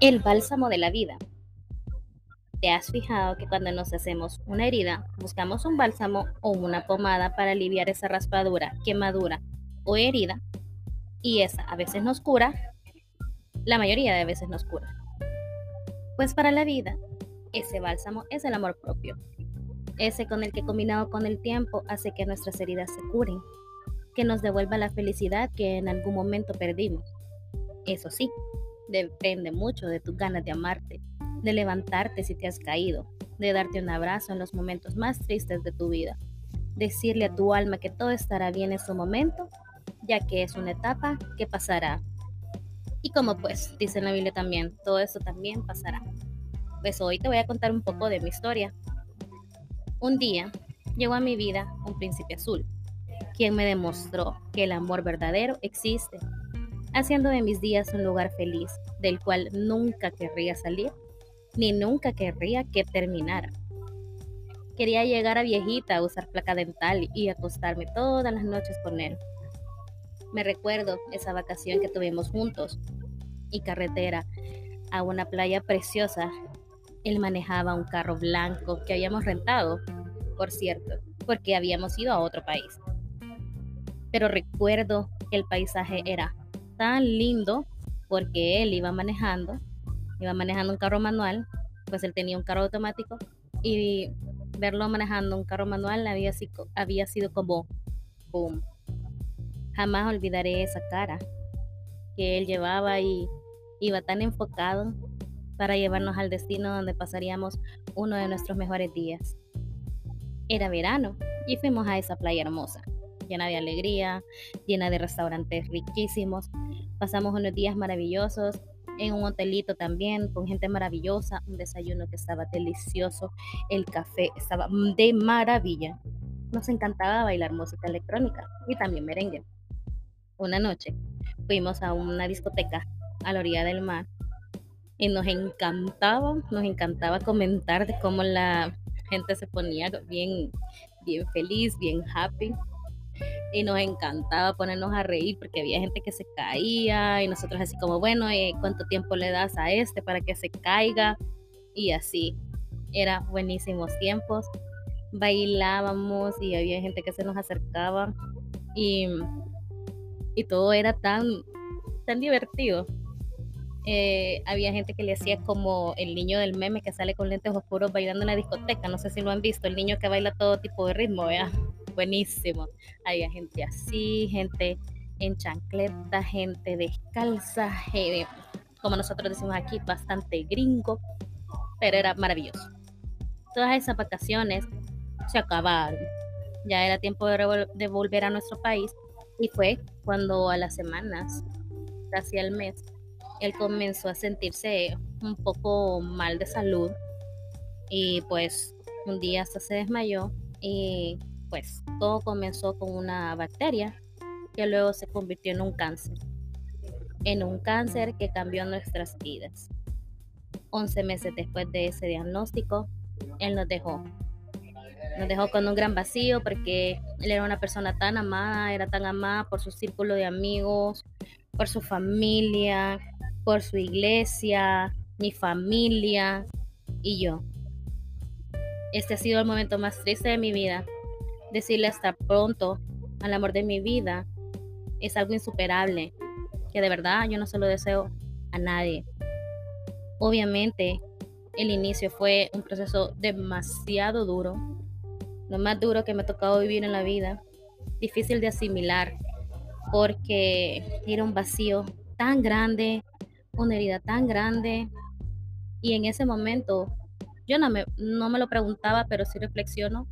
El bálsamo de la vida. ¿Te has fijado que cuando nos hacemos una herida, buscamos un bálsamo o una pomada para aliviar esa raspadura, quemadura o herida? Y esa a veces nos cura, la mayoría de veces nos cura. Pues para la vida, ese bálsamo es el amor propio. Ese con el que combinado con el tiempo hace que nuestras heridas se curen, que nos devuelva la felicidad que en algún momento perdimos. Eso sí, depende mucho de tus ganas de amarte, de levantarte si te has caído, de darte un abrazo en los momentos más tristes de tu vida, decirle a tu alma que todo estará bien en su momento, ya que es una etapa que pasará. Y como pues, dice la Biblia también, todo eso también pasará. Pues hoy te voy a contar un poco de mi historia. Un día llegó a mi vida un príncipe azul, quien me demostró que el amor verdadero existe, haciendo de mis días un lugar feliz, del cual nunca querría salir ni nunca querría que terminara. Quería llegar a viejita a usar placa dental y acostarme todas las noches con él. Me recuerdo esa vacación que tuvimos juntos y carretera a una playa preciosa. Él manejaba un carro blanco que habíamos rentado, por cierto, porque habíamos ido a otro país. Pero recuerdo que el paisaje era tan lindo porque él iba manejando iba manejando un carro manual, pues él tenía un carro automático y verlo manejando un carro manual había sido, había sido como boom. Jamás olvidaré esa cara que él llevaba y iba tan enfocado para llevarnos al destino donde pasaríamos uno de nuestros mejores días. Era verano y fuimos a esa playa hermosa, llena de alegría, llena de restaurantes riquísimos. Pasamos unos días maravillosos en un hotelito también con gente maravillosa, un desayuno que estaba delicioso, el café estaba de maravilla. Nos encantaba bailar música electrónica y también merengue. Una noche fuimos a una discoteca a la orilla del mar y nos encantaba, nos encantaba comentar de cómo la gente se ponía bien, bien feliz, bien happy y nos encantaba ponernos a reír porque había gente que se caía y nosotros así como, bueno, eh, ¿cuánto tiempo le das a este para que se caiga? Y así, era buenísimos tiempos. Bailábamos y había gente que se nos acercaba y, y todo era tan, tan divertido. Eh, había gente que le hacía como el niño del meme que sale con lentes oscuros bailando en la discoteca. No sé si lo han visto, el niño que baila todo tipo de ritmo, vea buenísimo. Había gente así, gente en chancleta, gente descalza, como nosotros decimos aquí, bastante gringo, pero era maravilloso. Todas esas vacaciones se acabaron. Ya era tiempo de, volver a nuestro país y fue cuando a las semanas, casi al mes, él comenzó a sentirse un poco mal de salud y pues un día hasta se desmayó y pues todo comenzó con una bacteria que luego se convirtió en un cáncer. En un cáncer que cambió nuestras vidas. 11 meses después de ese diagnóstico, él nos dejó. Nos dejó con un gran vacío porque él era una persona tan amada, era tan amada por su círculo de amigos, por su familia, por su iglesia, mi familia y yo. Este ha sido el momento más triste de mi vida Decirle hasta pronto al amor de mi vida es algo insuperable, que de verdad yo no se lo deseo a nadie. Obviamente, el inicio fue un proceso demasiado duro, lo más duro que me ha tocado vivir en la vida, difícil de asimilar, porque era un vacío tan grande, una herida tan grande, y en ese momento yo no me, no me lo preguntaba, pero sí reflexiono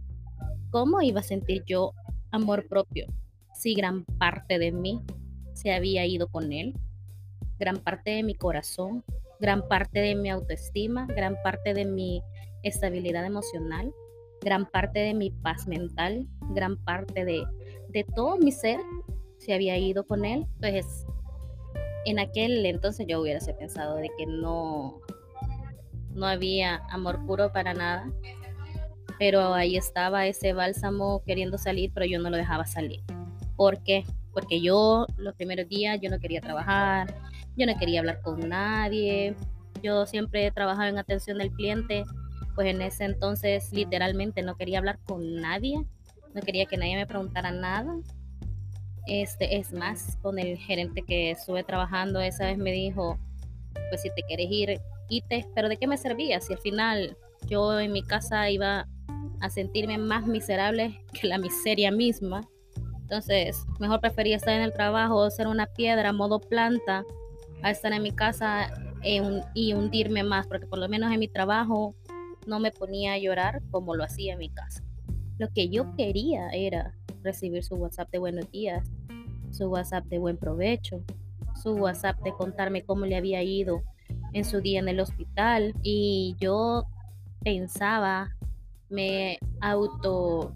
¿Cómo iba a sentir yo amor propio si gran parte de mí se había ido con él? Gran parte de mi corazón, gran parte de mi autoestima, gran parte de mi estabilidad emocional, gran parte de mi paz mental, gran parte de, de todo mi ser se había ido con él, pues en aquel entonces yo hubiera pensado de que no, no había amor puro para nada, pero ahí estaba ese bálsamo queriendo salir, pero yo no lo dejaba salir. ¿Por qué? Porque yo los primeros días yo no quería trabajar, yo no quería hablar con nadie, yo siempre he trabajado en atención del cliente, pues en ese entonces literalmente no quería hablar con nadie, no quería que nadie me preguntara nada. Este, es más, con el gerente que estuve trabajando esa vez me dijo, pues si te quieres ir, ite, pero ¿de qué me servía? Si al final yo en mi casa iba a sentirme más miserable que la miseria misma. Entonces, mejor prefería estar en el trabajo, ser una piedra, modo planta, a estar en mi casa y hundirme más, porque por lo menos en mi trabajo no me ponía a llorar como lo hacía en mi casa. Lo que yo quería era recibir su WhatsApp de buenos días, su WhatsApp de buen provecho, su WhatsApp de contarme cómo le había ido en su día en el hospital y yo pensaba, me auto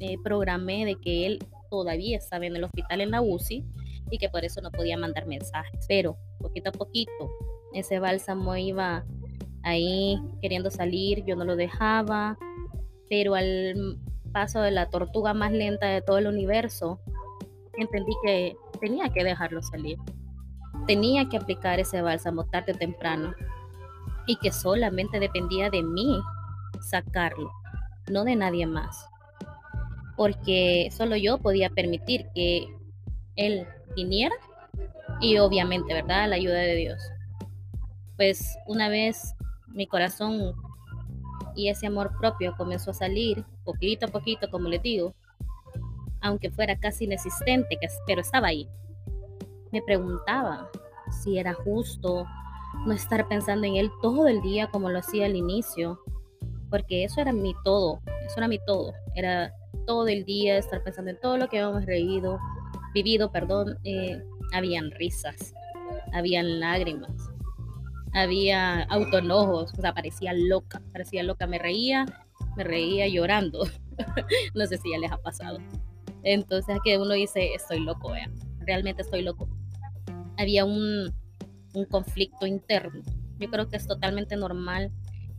eh, programé de que él todavía estaba en el hospital en la UCI y que por eso no podía mandar mensajes. Pero poquito a poquito ese bálsamo iba ahí queriendo salir, yo no lo dejaba, pero al paso de la tortuga más lenta de todo el universo, entendí que tenía que dejarlo salir. Tenía que aplicar ese bálsamo tarde o temprano y que solamente dependía de mí sacarlo, no de nadie más. Porque solo yo podía permitir que él viniera y obviamente, ¿verdad? La ayuda de Dios. Pues una vez mi corazón y ese amor propio comenzó a salir poquito a poquito, como les digo, aunque fuera casi inexistente, pero estaba ahí. Me preguntaba si era justo no estar pensando en él todo el día como lo hacía al inicio, porque eso era mi todo, eso era mi todo, era todo el día estar pensando en todo lo que habíamos reído, vivido, perdón, eh, habían risas, habían lágrimas, había autonojos, o sea, parecía loca, parecía loca, me reía, me reía llorando, no sé si ya les ha pasado. Entonces aquí uno dice, estoy loco, vean, realmente estoy loco. Había un, un conflicto interno. Yo creo que es totalmente normal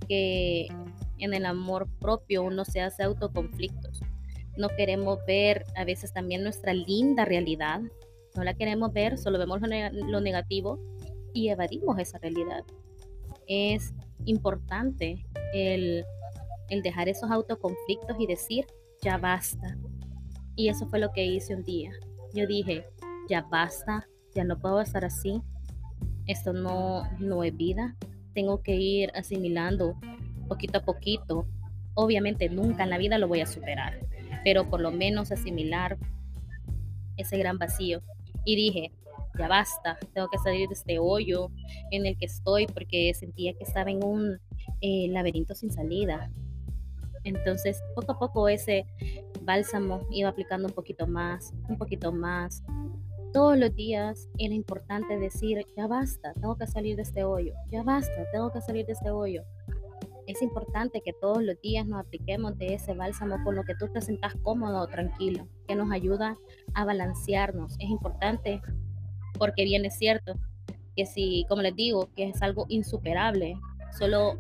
que en el amor propio uno se hace autoconflictos. No queremos ver a veces también nuestra linda realidad. No la queremos ver, solo vemos lo, negativo y evadimos esa realidad. Es importante el, el dejar esos autoconflictos y decir, ya basta. Y eso fue lo que hice un día. Yo dije, ya basta, ya no puedo estar así, esto no, no es vida. Tengo que ir asimilando poquito a poquito. Obviamente nunca en la vida lo voy a superar, pero por lo menos asimilar ese gran vacío. Y dije, ya basta, tengo que salir de este hoyo en el que estoy porque sentía que estaba en un eh, laberinto sin salida. Entonces, poco a poco ese bálsamo iba aplicando un poquito más, un poquito más, todos los días era importante decir, ya basta, tengo que salir de este hoyo, ya basta, tengo que salir de este hoyo. Es importante que todos los días nos apliquemos de ese bálsamo con lo que tú te sientas cómodo o tranquilo, que nos ayuda a balancearnos. Es importante porque bien es cierto que si, como les digo, que es algo insuperable, solo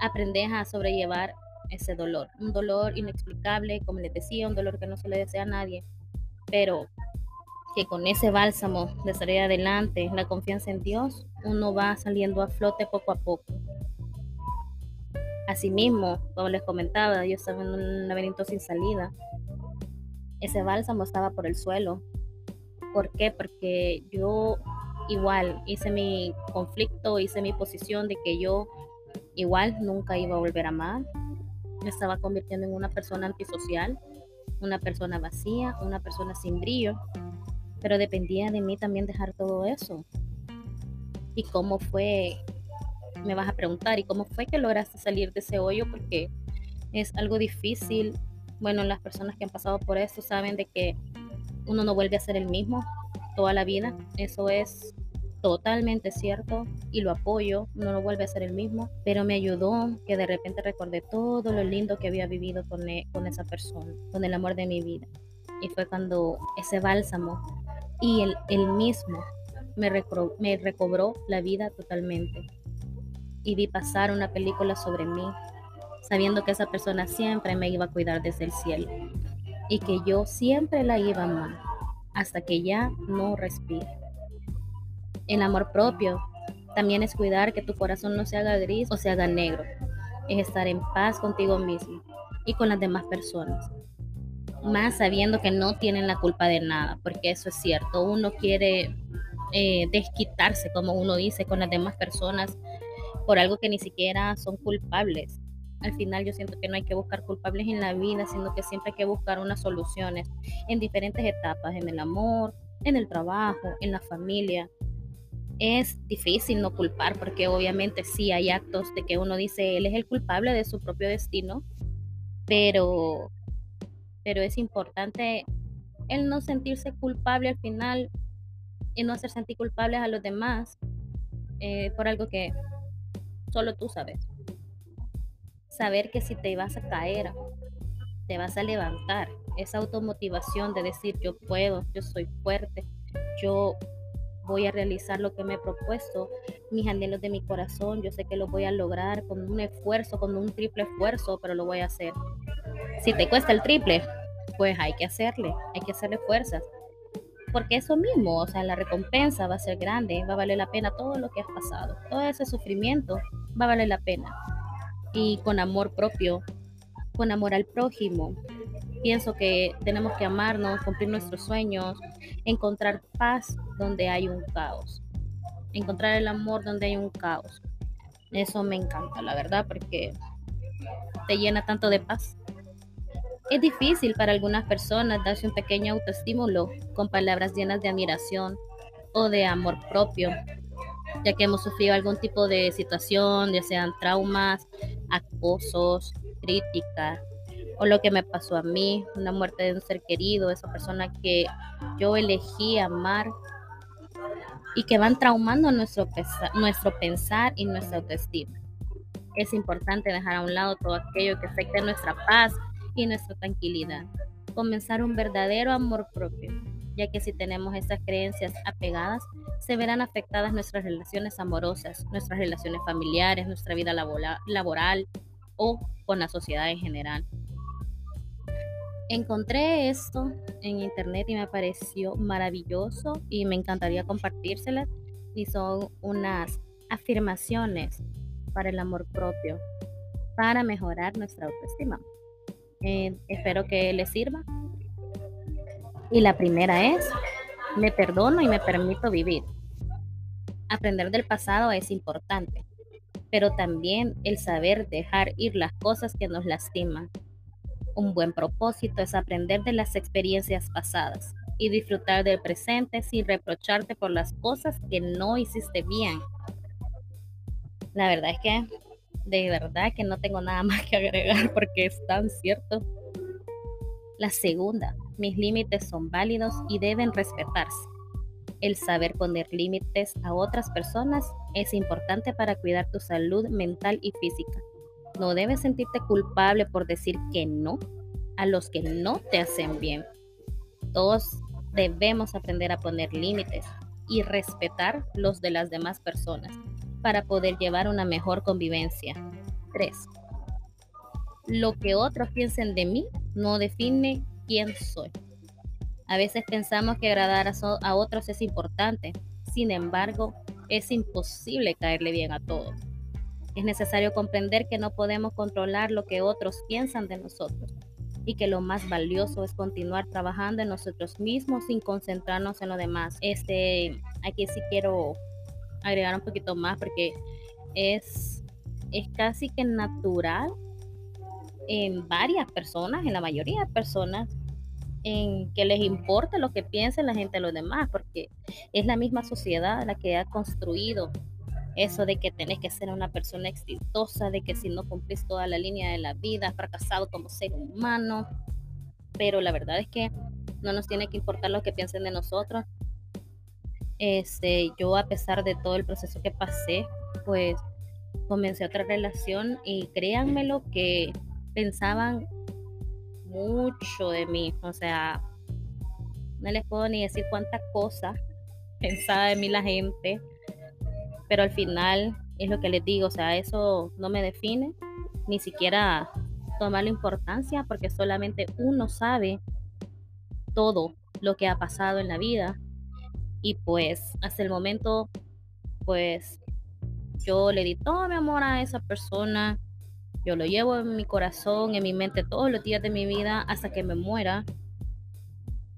aprendes a sobrellevar ese dolor, un dolor inexplicable, como les decía, un dolor que no se le desea a nadie, pero que con ese bálsamo de salir adelante, la confianza en Dios, uno va saliendo a flote poco a poco. Asimismo, como les comentaba, yo estaba en un laberinto sin salida. Ese bálsamo estaba por el suelo. ¿Por qué? Porque yo igual hice mi conflicto, hice mi posición de que yo igual nunca iba a volver a amar. Me estaba convirtiendo en una persona antisocial, una persona vacía, una persona sin brillo. Pero dependía de mí también dejar todo eso. ¿Y cómo fue? Me vas a preguntar, ¿y cómo fue que lograste salir de ese hoyo? Porque es algo difícil. Bueno, las personas que han pasado por esto saben de que uno no vuelve a ser el mismo toda la vida. Eso es totalmente cierto y lo apoyo, no vuelve a ser el mismo, pero me ayudó que de repente recordé todo lo lindo que había vivido con, e, esa persona, con el amor de mi vida. Y fue cuando ese bálsamo y él, mismo me recobró la vida totalmente. Y vi pasar una película sobre mí, sabiendo que esa persona siempre me iba a cuidar desde el cielo y que yo siempre la iba a amar hasta que ya no respire. El amor propio También es cuidar que tu corazón no se haga gris o se haga negro. Es estar en paz contigo mismo y con las demás personas. Más sabiendo que no tienen la culpa de nada, porque eso es cierto. Uno quiere eh, desquitarse, como uno dice, con las demás personas por algo que ni siquiera son culpables. Al final yo siento que no hay que buscar culpables en la vida, sino que siempre hay que buscar unas soluciones en diferentes etapas, en el amor, en el trabajo, en la familia. Es difícil no culpar porque obviamente sí hay actos de que uno dice él es el culpable de su propio destino, pero, pero es importante el no sentirse culpable al final y no hacer sentir culpables a los demás eh, por algo que solo tú sabes. Saber que si te vas a caer, te vas a levantar. Esa automotivación de decir yo puedo, yo soy fuerte, yo voy a realizar lo que me he propuesto, mis anhelos de mi corazón, yo sé que lo voy a lograr con un esfuerzo, con un triple esfuerzo, pero lo voy a hacer. Si te cuesta el triple, pues hay que hacerle, hay que hacerle fuerzas. Porque eso mismo, o sea, la recompensa va a ser grande, va a valer la pena todo lo que has pasado, todo ese sufrimiento va a valer la pena. Y con amor propio, con amor al prójimo, pienso que tenemos que amarnos, cumplir nuestros sueños, encontrar paz donde hay un caos, encontrar el amor donde hay un caos. Eso me encanta, la verdad, porque te llena tanto de paz. Es difícil para algunas personas darse un pequeño autoestímulo con palabras llenas de admiración o de amor propio, ya que hemos sufrido algún tipo de situación, ya sean traumas, acosos, críticas, o lo que me pasó a mí, una muerte de un ser querido, esa persona que yo elegí amar y que van traumando nuestro, nuestro pensar y nuestra autoestima. Es importante dejar a un lado todo aquello que afecte nuestra paz y nuestra tranquilidad. Comenzar un verdadero amor propio, ya que si tenemos estas creencias apegadas, se verán afectadas nuestras relaciones amorosas, nuestras relaciones familiares, nuestra vida laboral o con la sociedad en general. Encontré esto en internet y me pareció maravilloso y me encantaría compartírselas y son unas afirmaciones para el amor propio, para mejorar nuestra autoestima. Eh, espero que les sirva. Y la primera es, me perdono y me permito vivir. Aprender del pasado es importante, pero también el saber dejar ir las cosas que nos lastiman. Un buen propósito es aprender de las experiencias pasadas y disfrutar del presente sin reprocharte por las cosas que no hiciste bien. La verdad es que de verdad que no tengo nada más que agregar porque es tan cierto. La segunda, mis límites son válidos y deben respetarse. El saber poner límites a otras personas es importante para cuidar tu salud mental y física. No debes sentirte culpable por decir que no a los que no te hacen bien. Todos debemos aprender a poner límites y respetar los de las demás personas para poder llevar una mejor convivencia. 3. Lo que otros piensen de mí no define soy. A veces pensamos que agradar a, otros es importante, sin embargo, es imposible caerle bien a todos. Es necesario comprender que no podemos controlar lo que otros piensan de nosotros y que lo más valioso es continuar trabajando en nosotros mismos sin concentrarnos en lo demás. Este, aquí sí quiero agregar un poquito más porque es, es casi que natural en varias personas, en la mayoría de personas, en que les importe lo que piense la gente de los demás, porque es la misma sociedad la que ha construido eso de que tenés que ser una persona exitosa, de que si no cumplís toda la línea de la vida, has fracasado como ser humano. Pero la verdad es que no nos tiene que importar lo que piensen de nosotros, este, yo a pesar de todo el proceso que pasé, pues comencé otra relación y créanme lo que pensaban mucho de mí, o sea, no les puedo ni decir cuántas cosas pensaba de mí la gente, pero al final es lo que les digo, o sea, eso no me define, ni siquiera tomar la importancia, porque solamente uno sabe todo lo que ha pasado en la vida y pues hasta el momento, pues Yo le di todo mi amor a esa persona. Yo lo llevo en mi corazón, en mi mente todos los días de mi vida hasta que me muera.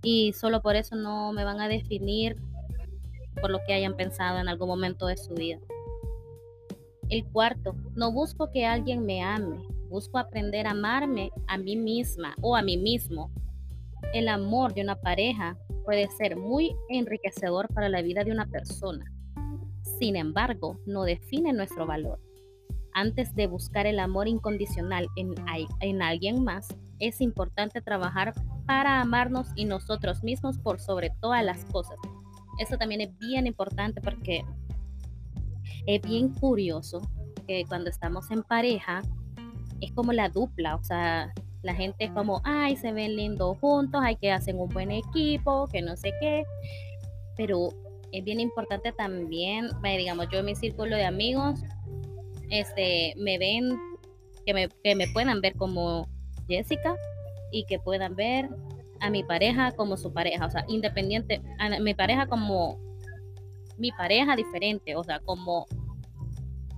Y solo por eso no me van a definir por lo que hayan pensado en algún momento de su vida. El cuarto, no busco que alguien me ame, busco aprender a amarme a mí misma o a mí mismo. El amor de una pareja puede ser muy enriquecedor para la vida de una persona. Sin embargo, no define nuestro valor. Antes de buscar el amor incondicional en, en alguien más, es importante trabajar para amarnos y nosotros mismos por sobre todas las cosas. Eso también es bien importante porque es bien curioso que cuando estamos en pareja es como la dupla, o sea, la gente es como, ay, se ven lindos juntos, hay que hacen un buen equipo, que no sé qué, pero es bien importante también, digamos, yo en mi círculo de amigos, este, me ven, que me, que me puedan ver como Jessica y que puedan ver a mi pareja como su pareja, o sea, independiente, a mi pareja como mi pareja diferente, o sea, como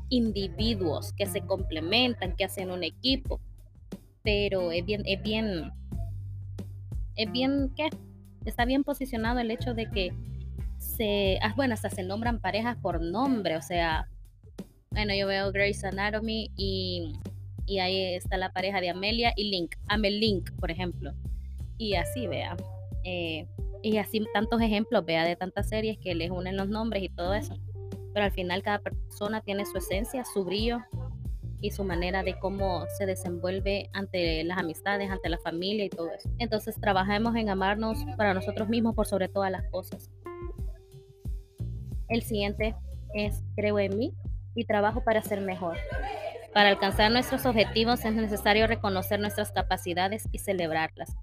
individuos que se complementan, que hacen un equipo, pero es bien, es bien, es bien, ¿qué? Está bien posicionado el hecho de que se, ah, bueno, hasta se nombran parejas por nombre, o sea, bueno, yo veo Grey's Anatomy y, y ahí está la pareja de Amelia y Link, Amel Link, por ejemplo, y así, vea. Eh, y así tantos ejemplos, vea, de tantas series que les unen los nombres y todo eso. Pero al final cada persona tiene su esencia, su brillo y su manera de cómo se desenvuelve ante las amistades, ante la familia y todo eso. Entonces trabajemos en amarnos para nosotros mismos por sobre todas las cosas. El siguiente es creo en mí y trabajo para ser mejor. Para alcanzar nuestros objetivos es necesario reconocer nuestras capacidades y celebrarlas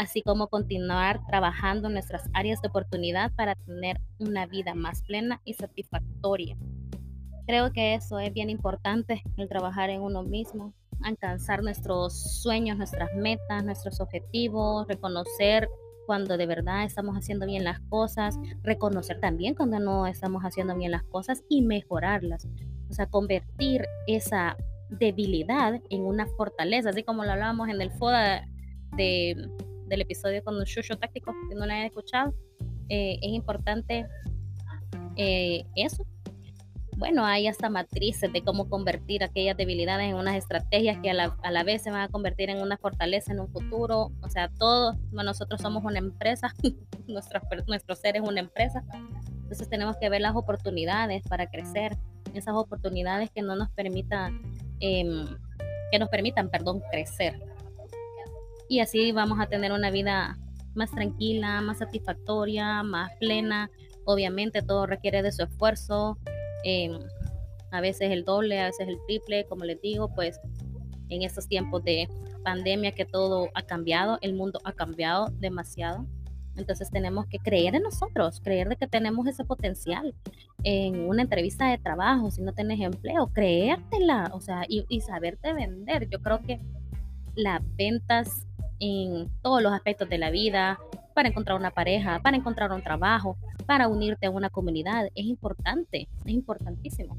así como continuar trabajando en nuestras áreas de oportunidad para tener una vida más plena y satisfactoria. Creo que eso es bien importante, el trabajar en uno mismo, alcanzar nuestros sueños, nuestras metas, nuestros objetivos, reconocer cuando de verdad estamos haciendo bien las cosas, reconocer también cuando no estamos haciendo bien las cosas y mejorarlas. O sea, convertir esa debilidad en una fortaleza, así como lo hablábamos en el FODA de del episodio con los Shusho Tácticos, que no la hayan escuchado, eh, es importante eh, eso. Bueno, hay hasta matrices de cómo convertir aquellas debilidades en unas estrategias que a la, a la vez se van a convertir en una fortaleza en un futuro. O sea, todos nosotros somos una empresa, nuestro, nuestro ser es una empresa. Entonces tenemos que ver las oportunidades para crecer, esas oportunidades que no nos permitan, em, que nos permitan, perdón, crecer y así vamos a tener una vida más tranquila, más satisfactoria, más plena. Obviamente todo requiere de su esfuerzo, em, a veces el doble, a veces el triple, como les digo, pues en estos tiempos de pandemia que todo ha cambiado, el mundo ha cambiado demasiado. Entonces tenemos que creer en nosotros, creer de que tenemos ese potencial. En una entrevista de trabajo, si no tienes empleo, creértela, o sea, y, y saberte vender. Yo creo que las ventas en todos los aspectos de la vida, para encontrar una pareja, para encontrar un trabajo, para unirte a una comunidad. Es importante, es importantísimo.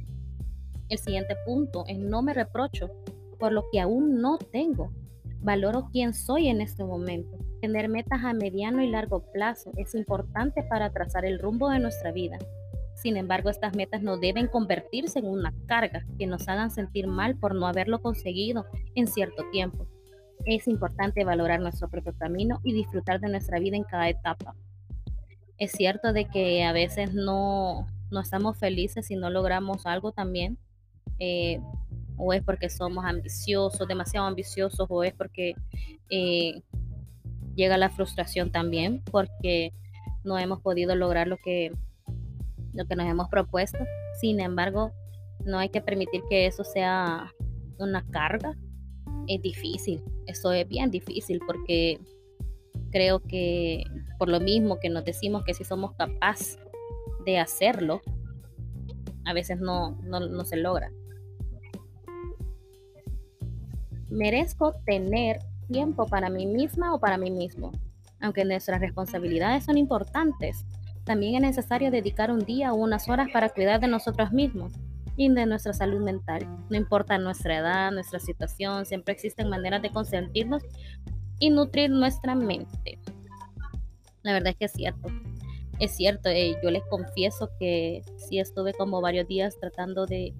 El siguiente punto es no me reprocho por lo que aún no tengo. Valoro quién soy en este momento. Tener metas a mediano y largo plazo es importante para trazar el rumbo de nuestra vida. Sin embargo, estas metas no deben convertirse en una carga que nos hagan sentir mal por no haberlo conseguido en cierto tiempo es importante valorar nuestro propio camino y disfrutar de nuestra vida en cada etapa. Es cierto de que a veces no, no estamos felices si no logramos algo también, eh, o es porque somos ambiciosos, demasiado ambiciosos, o es porque eh, llega la frustración también, porque no hemos podido lograr lo que, lo que nos hemos propuesto. Sin embargo, no hay que permitir que eso sea una carga es difícil, eso es bien difícil porque creo que por lo mismo que nos decimos que si somos capaces de hacerlo, a veces no, no, se logra. Merezco tener tiempo para mí misma o para mí mismo. Aunque nuestras responsabilidades son importantes, también es necesario dedicar un día o unas horas para cuidar de nosotros mismos. y de nuestra salud mental. No importa nuestra edad, nuestra situación, siempre existen maneras de consentirnos y nutrir nuestra mente. La verdad es que es cierto. Es cierto, eh, yo les confieso que sí estuve como varios días tratando de,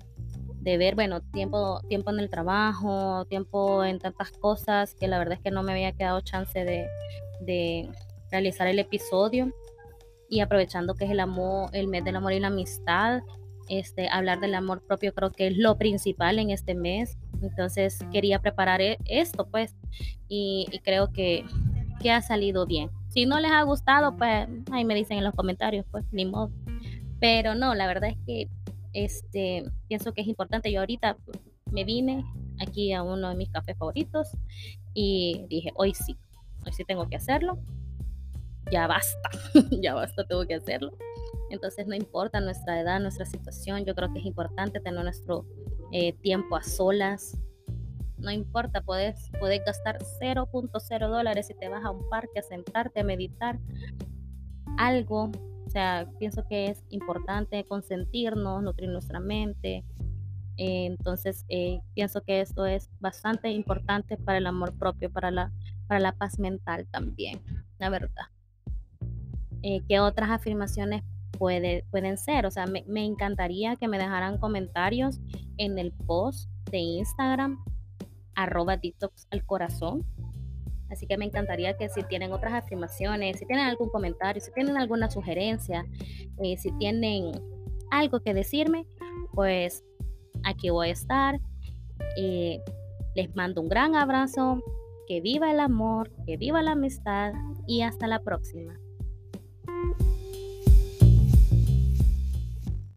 ver, bueno, tiempo, tiempo en el trabajo, tiempo en tantas cosas, que la verdad es que no me había quedado chance de, de realizar el episodio. Y aprovechando que es el amor, el mes del amor y la amistad, este, hablar del amor propio creo que es lo principal en este mes. Entonces quería preparar e, esto, pues, y, creo que, que, ha salido bien. Si no les ha gustado, pues ahí me dicen en los comentarios, pues, ni modo. Pero no, la verdad es que este, pienso que es importante. Yo ahorita me vine aquí a uno de mis cafés favoritos y dije, hoy sí, hoy sí tengo que hacerlo. Ya basta, ya basta, tengo que hacerlo. Entonces no importa nuestra edad, nuestra situación, yo creo que es importante tener nuestro eh, tiempo a solas. No importa, puedes, puedes gastar 0.0 dólares si te vas a un parque a sentarte, a meditar. Algo, sea, pienso que es importante consentirnos, nutrir nuestra mente. Eh, entonces, eh, pienso que esto es bastante importante para el amor propio, para la, para la paz mental también, la verdad. ¿Qué otras afirmaciones pueden ser. O sea, me, encantaría que me dejaran comentarios en el post de Instagram, arroba detox al corazón. Así que me encantaría que si tienen otras afirmaciones, si tienen algún comentario, si tienen alguna sugerencia, eh, si tienen algo que decirme, pues aquí voy a estar. Eh, les mando un gran abrazo, que viva el amor, que viva la amistad y hasta la próxima.